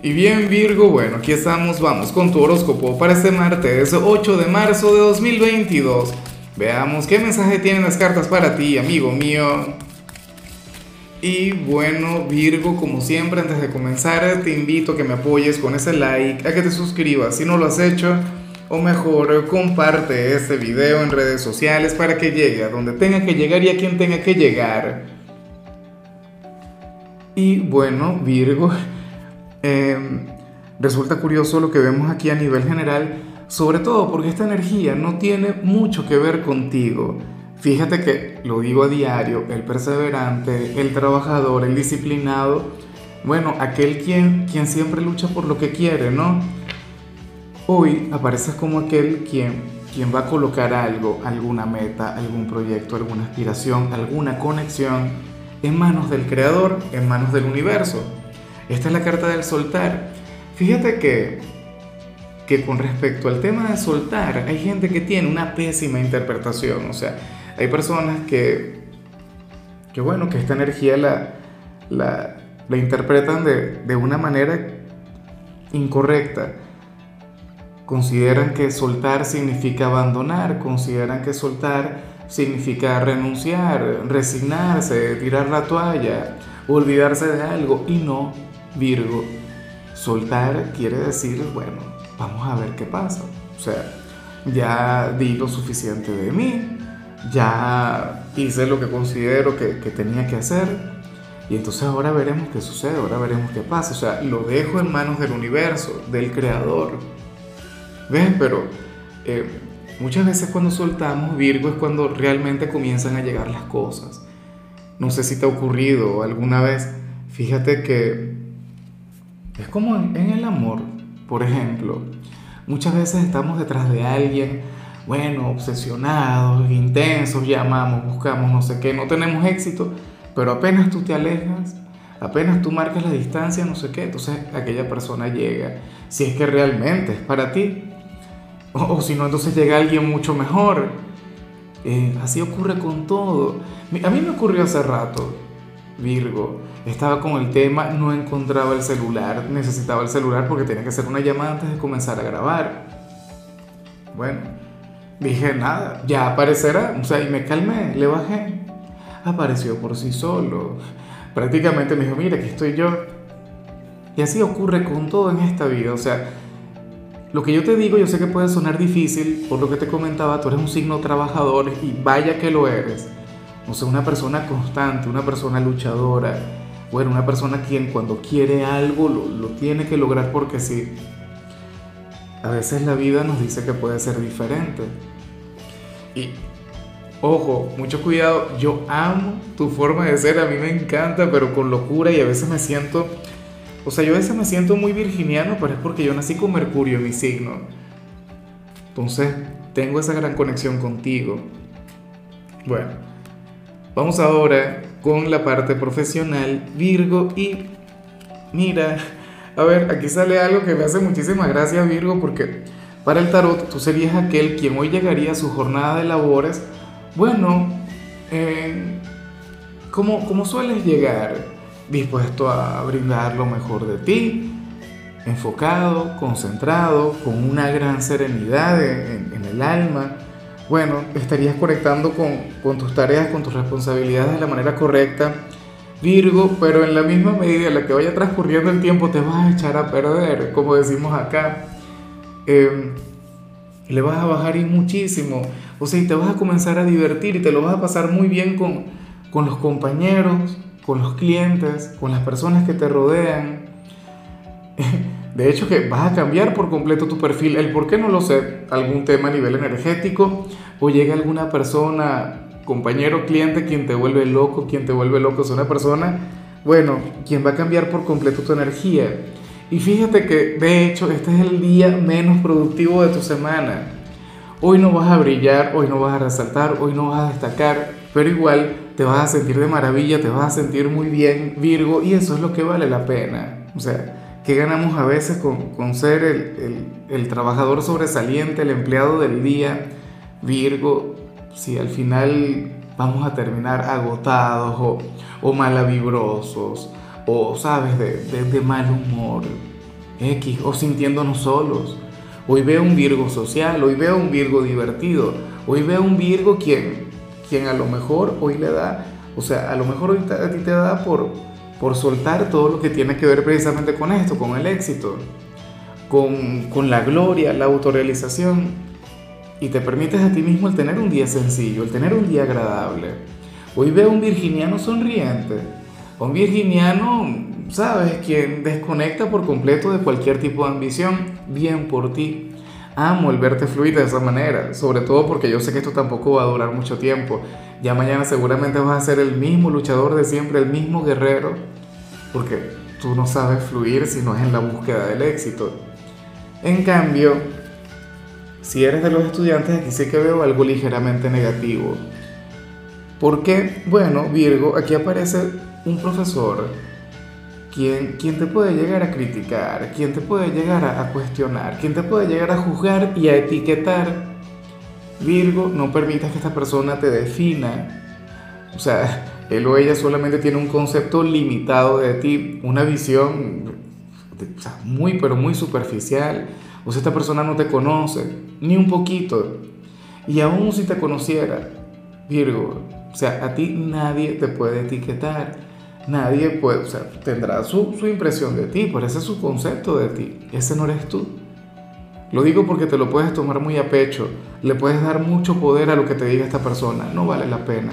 Y bien Virgo, bueno, aquí estamos, vamos con tu horóscopo para este martes 8 de marzo de 2022. Veamos qué mensaje tienen las cartas para ti, amigo mío. Y bueno, Virgo, como siempre, antes de comenzar, te invito a que me apoyes con ese like, a que te suscribas si no lo has hecho, o mejor, comparte este video en redes sociales para que llegue a donde tenga que llegar y a quien tenga que llegar. Y bueno, Virgo, Em, resulta curioso lo que vemos aquí a nivel general, sobre todo porque esta energía no tiene mucho que ver contigo. Fíjate que lo digo a diario, el perseverante, el trabajador, el disciplinado, bueno, aquel quien, quien siempre lucha por lo que quiere, ¿no? Hoy apareces como aquel quien, quien va a colocar algo, alguna meta, algún proyecto, alguna aspiración, alguna conexión en manos del Creador, en manos del universo. Esta es la carta del soltar. Fíjate que, que con respecto al tema de soltar, hay gente que tiene una pésima interpretación. O sea, hay personas que, que bueno, que esta energía la, la, la interpretan de, de una manera incorrecta. Consideran que soltar significa abandonar, consideran que soltar significa renunciar, resignarse, tirar la toalla, olvidarse de algo y no, Virgo, soltar quiere decir, bueno, vamos a ver qué pasa. O sea, ya di lo suficiente de mí, ya hice lo que considero que, tenía que hacer, y entonces ahora veremos qué sucede, ahora veremos qué pasa. O sea, lo dejo en manos del universo, del creador. ¿Ves? Pero eh, muchas veces cuando soltamos Virgo es cuando realmente comienzan a llegar las cosas. No sé si te ha ocurrido alguna vez. Fíjate que es como en, el amor, por ejemplo. Muchas veces estamos detrás de alguien, bueno, obsesionados, intensos, llamamos, buscamos, no sé qué, no tenemos éxito, pero apenas tú te alejas, apenas tú marcas la distancia, no sé qué, entonces aquella persona llega, si es que realmente es para ti, o, si no, entonces llega alguien mucho mejor. Eh, así ocurre con todo. A mí me ocurrió hace rato, Virgo, estaba con el tema, no encontraba el celular, necesitaba el celular porque tenía que hacer una llamada antes de comenzar a grabar. Bueno, dije nada, ya aparecerá, o sea, y me calmé, le bajé. Apareció por sí solo. Prácticamente me dijo, mira, aquí estoy yo. Y así ocurre con todo en esta vida, o sea, lo que yo te digo, yo sé que puede sonar difícil, por lo que te comentaba, tú eres un signo trabajador y vaya que lo eres. O sea, una persona constante, una persona luchadora, bueno, una persona quien cuando quiere algo lo, tiene que lograr porque sí. A veces la vida nos dice que puede ser diferente. Y ojo, mucho cuidado, yo amo tu forma de ser, a mí me encanta, pero con locura y a veces me siento, o sea, yo a veces me siento muy virginiano, pero es porque yo nací con Mercurio en mi signo. Entonces, tengo esa gran conexión contigo. Bueno, vamos ahora con la parte profesional, Virgo, y mira, a ver, aquí sale algo que me hace muchísima gracia, Virgo, porque para el tarot tú serías aquel quien hoy llegaría a su jornada de labores, bueno, eh, como, sueles llegar, dispuesto a brindar lo mejor de ti, enfocado, concentrado, con una gran serenidad en el alma, bueno, estarías conectando con, tus tareas, con tus responsabilidades de la manera correcta, Virgo, pero en la misma medida en la que vaya transcurriendo el tiempo te vas a echar a perder, como decimos acá. Em, le vas a bajar y muchísimo. O sea, y te vas a comenzar a divertir y te lo vas a pasar muy bien con, con los compañeros, con los clientes, con las personas que te rodean. De hecho, que vas a cambiar por completo tu perfil. El por qué no lo sé. Algún tema a nivel energético. O llega alguna persona, compañero, cliente, quien te vuelve loco. Quien te vuelve loco es una persona, bueno, quien va a cambiar por completo tu energía. Y fíjate que, de hecho, este es el día menos productivo de tu semana. Hoy no vas a brillar, hoy no vas a resaltar, hoy no vas a destacar, pero igual te vas a sentir de maravilla, te vas a sentir muy bien, Virgo, y eso es lo que vale la pena. O sea, ¿Qué ganamos a veces con, ser el, trabajador sobresaliente, el empleado del día, Virgo, si al final vamos a terminar agotados o, o malavibrosos o, sabes, de, mal humor? X, o sintiéndonos solos. Hoy veo un Virgo social, hoy veo un Virgo divertido, hoy veo un Virgo quien, quien a lo mejor hoy le da, o sea, a lo mejor hoy a ti te da por, por soltar todo lo que tiene que ver precisamente con esto, con el éxito, con, con la gloria, la autorrealización y te permites a ti mismo el tener un día sencillo, el tener un día agradable. Hoy veo un virginiano sonriente, un virginiano, sabes, quien desconecta por completo de cualquier tipo de ambición, bien por ti. Amo el verte fluir de esa manera, sobre todo porque yo sé que esto tampoco va a durar mucho tiempo. Ya mañana seguramente vas a ser el mismo luchador de siempre, el mismo guerrero, porque tú no sabes fluir si no es en la búsqueda del éxito. En cambio, si eres de los estudiantes, aquí sí que veo algo ligeramente negativo. ¿Por qué? Bueno, Virgo, aquí aparece un profesor quien, quien te puede llegar a criticar, quien te puede llegar a, a cuestionar, quien te puede llegar a juzgar y a etiquetar. Virgo, no permitas que esta persona te defina. O sea, él o ella solamente tiene un concepto limitado de ti, una visión muy, pero muy superficial. O si esta persona no te conoce, ni un poquito, y aún si te conociera, Virgo, o sea, a ti nadie te puede etiquetar, nadie puede, o sea, tendrá su, su impresión de ti, pero ese es su concepto de ti, ese no eres tú. Lo digo porque te lo puedes tomar muy a pecho, le puedes dar mucho poder a lo que te diga esta persona, no vale la pena.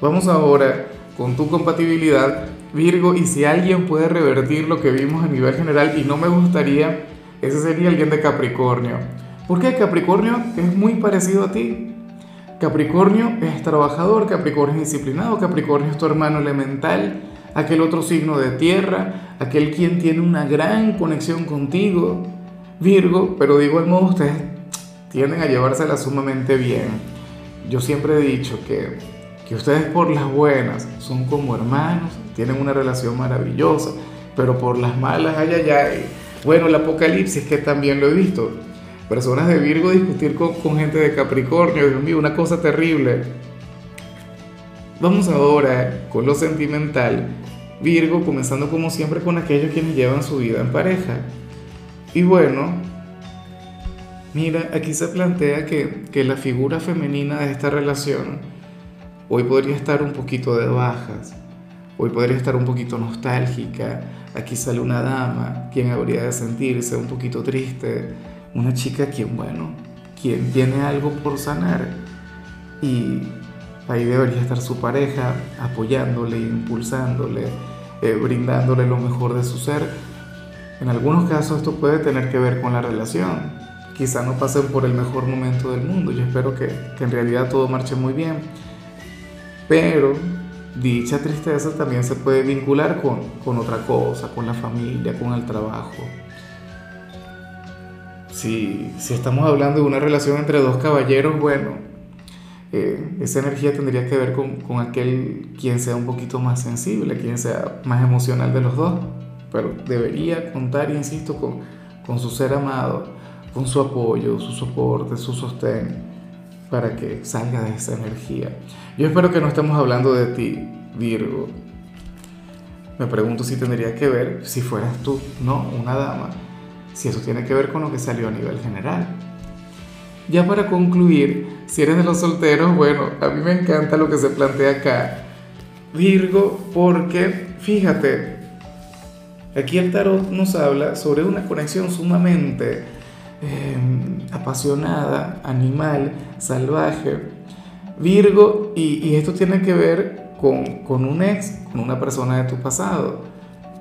Vamos ahora con tu compatibilidad Virgo, y si alguien puede revertir lo que vimos a nivel general, y no me gustaría, ese sería alguien de Capricornio. Porque Capricornio es muy parecido a ti. Capricornio es trabajador, Capricornio es disciplinado, Capricornio es tu hermano elemental, aquel otro signo de tierra, aquel quien tiene una gran conexión contigo. Virgo, pero de igual modo ustedes tienden a llevársela sumamente bien. Yo siempre he dicho que, que ustedes por las buenas son como hermanos, tienen una relación maravillosa, pero por las malas, ay, ay, ay. Bueno, el apocalipsis que también lo he visto. Personas de Virgo discutir con, con gente de Capricornio, Dios mío, una cosa terrible. Vamos ahora con lo sentimental. Virgo, comenzando como siempre con aquellos quienes llevan su vida en pareja. Y bueno, mira, aquí se plantea que, que la figura femenina de esta relación hoy podría estar un poquito de bajas Hoy podría estar un poquito nostálgica. Aquí sale una dama, quien habría de sentirse un poquito triste. Una chica quien, bueno, quien tiene algo por sanar. Y ahí debería estar su pareja apoyándole, impulsándole, eh, brindándole lo mejor de su ser. En algunos casos esto puede tener que ver con la relación. Quizá no pasen por el mejor momento del mundo. Yo espero que, que en realidad todo marche muy bien. Pero dicha tristeza también se puede vincular con, otra cosa, con la familia, con el trabajo. Si, estamos hablando de una relación entre dos caballeros, bueno, eh, esa energía tendría que ver con, aquel quien sea un poquito más sensible, quien sea más emocional de los dos, pero debería contar, insisto, con, con su ser amado, con su apoyo, su soporte, su sostén para que salga de esa energía. Yo espero que no estemos hablando de ti, Virgo. Me pregunto si tendría que ver, si fueras tú, no una dama, si eso tiene que ver con lo que salió a nivel general. Ya para concluir, si eres de los solteros, bueno, a mí me encanta lo que se plantea acá, Virgo, porque fíjate, aquí el tarot nos habla sobre una conexión sumamente Em, apasionada, animal, salvaje. Virgo, y, esto tiene que ver con, un ex, con una persona de tu pasado.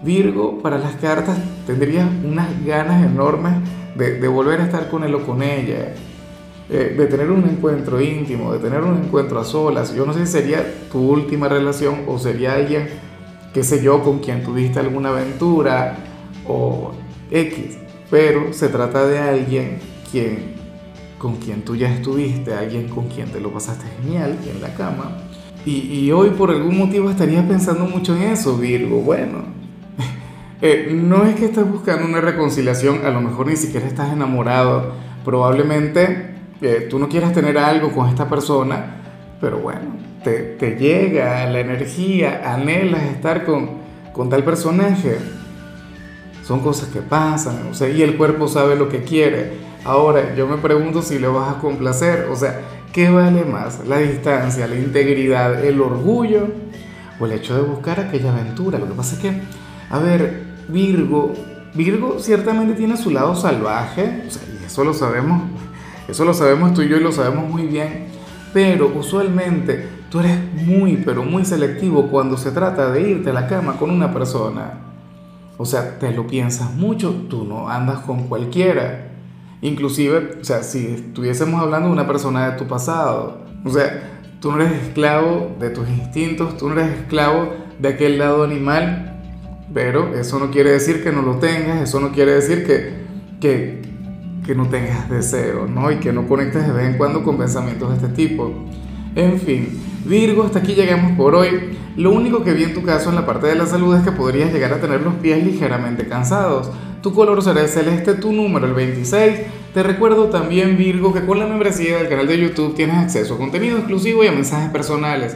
Virgo, para las cartas tendrías unas ganas enormes de, volver a estar con él o con ella, eh, de tener un encuentro íntimo, de tener un encuentro a solas. Yo no sé si sería tu última relación o sería alguien, qué sé yo, con quien tuviste alguna aventura o X pero se trata de alguien con quien tú ya estuviste, alguien con quien te lo pasaste genial en la cama. Y, hoy por algún motivo estarías pensando mucho en eso, Virgo. Bueno, eh, no es que estés buscando una reconciliación, a lo mejor ni siquiera estás enamorado, probablemente eh, tú no quieras tener algo con esta persona, pero bueno, te, llega la energía, anhelas estar con, con tal personaje son cosas que pasan, o sea, y el cuerpo sabe lo que quiere. Ahora, yo me pregunto si le vas a complacer, o sea, ¿qué vale más? ¿La distancia, la integridad, el orgullo o el hecho de buscar aquella aventura? Lo que pasa es que, a ver, Virgo, Virgo ciertamente tiene su lado salvaje, o y eso lo sabemos, eso lo sabemos tú y yo y lo sabemos muy bien, pero usualmente tú eres muy, pero muy selectivo cuando se trata de irte a la cama con una persona. O sea, te lo piensas mucho, tú no andas con cualquiera. Inclusive, o sea, si estuviésemos hablando de una persona de tu pasado, o sea, tú no eres esclavo de tus instintos, tú no eres esclavo de aquel lado animal pero eso no quiere decir que no lo tengas, eso no quiere decir que, que, que no tengas deseo, ¿no? Y que no conectes de vez en cuando con pensamientos de este tipo. En fin, Virgo, hasta aquí llegamos por hoy. Lo único que vi en tu caso en la parte de la salud es que podrías llegar a tener los pies ligeramente cansados. Tu color será el celeste, tu número el 26. Te recuerdo también, Virgo, que con la membresía del canal de YouTube tienes acceso a contenido exclusivo y a mensajes personales